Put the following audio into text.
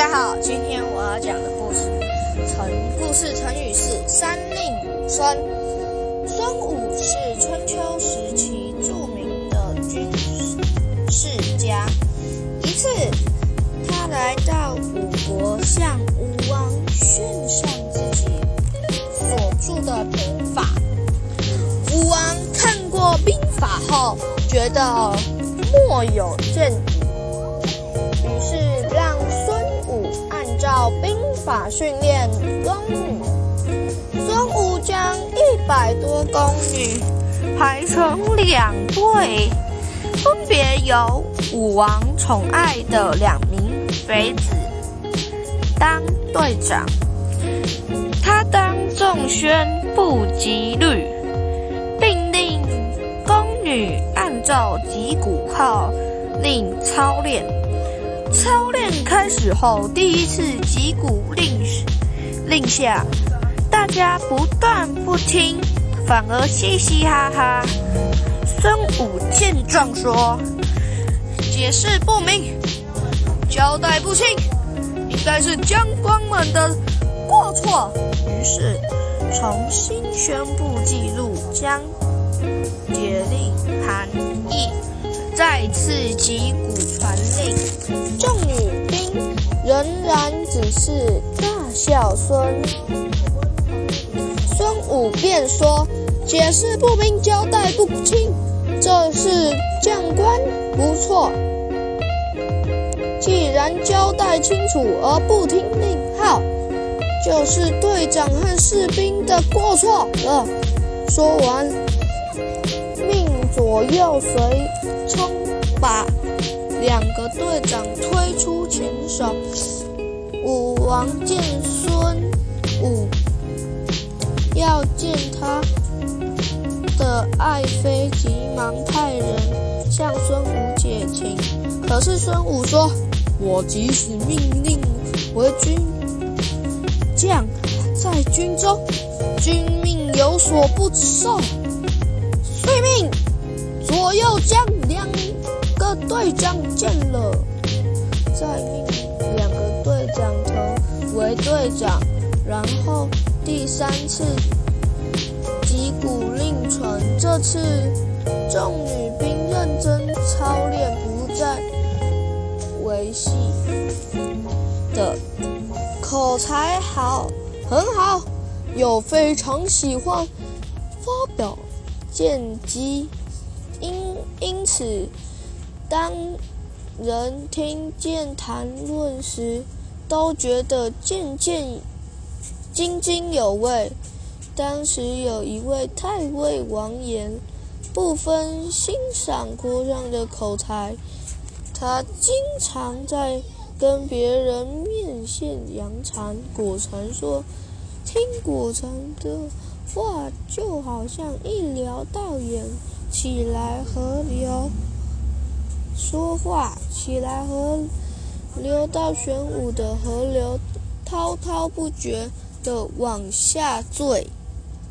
大家好，今天我要讲的故事成故事成语是“三令五申”。孙武是春秋时期著名的军事家。一次，他来到吴国，向吴王献上自己所著的兵法。吴王看过兵法后，觉得莫有见法训练宫女。孙武将一百多宫女排成两队，分别由武王宠爱的两名妃子当队长。他当众宣布纪律，并令宫女按照击鼓号令操练。操练开始后，第一次击鼓令令下，大家不但不听，反而嘻嘻哈哈。孙武见状说：“解释不明，交代不清，应该是将官们的过错。”于是重新宣布记录，将解令含义，再次击鼓传令是大孝孙。孙武便说：“解释不明，交代不清，这是将官不错。既然交代清楚而不听令号，就是队长和士兵的过错了。”说完，命左右随从把两个队长推出前手。武王见孙武要见他的爱妃，急忙派人向孙武解情。可是孙武说：“我即使命令为军将，在军中，军命有所不受，遂命左右将两个队长见了，队长，然后第三次击鼓令传。这次众女兵认真操练，不再维系的口才好，很好，又非常喜欢发表见机，因因此。当人听见谈论时，都觉得渐渐津津有味。当时有一位太尉王延，不分欣赏郭襄的口才，他经常在跟别人面线扬长。果蝉说：“听果蝉的话，就好像一聊到眼起来和聊。”说话起来，和流到玄武的河流，滔滔不绝地往下坠。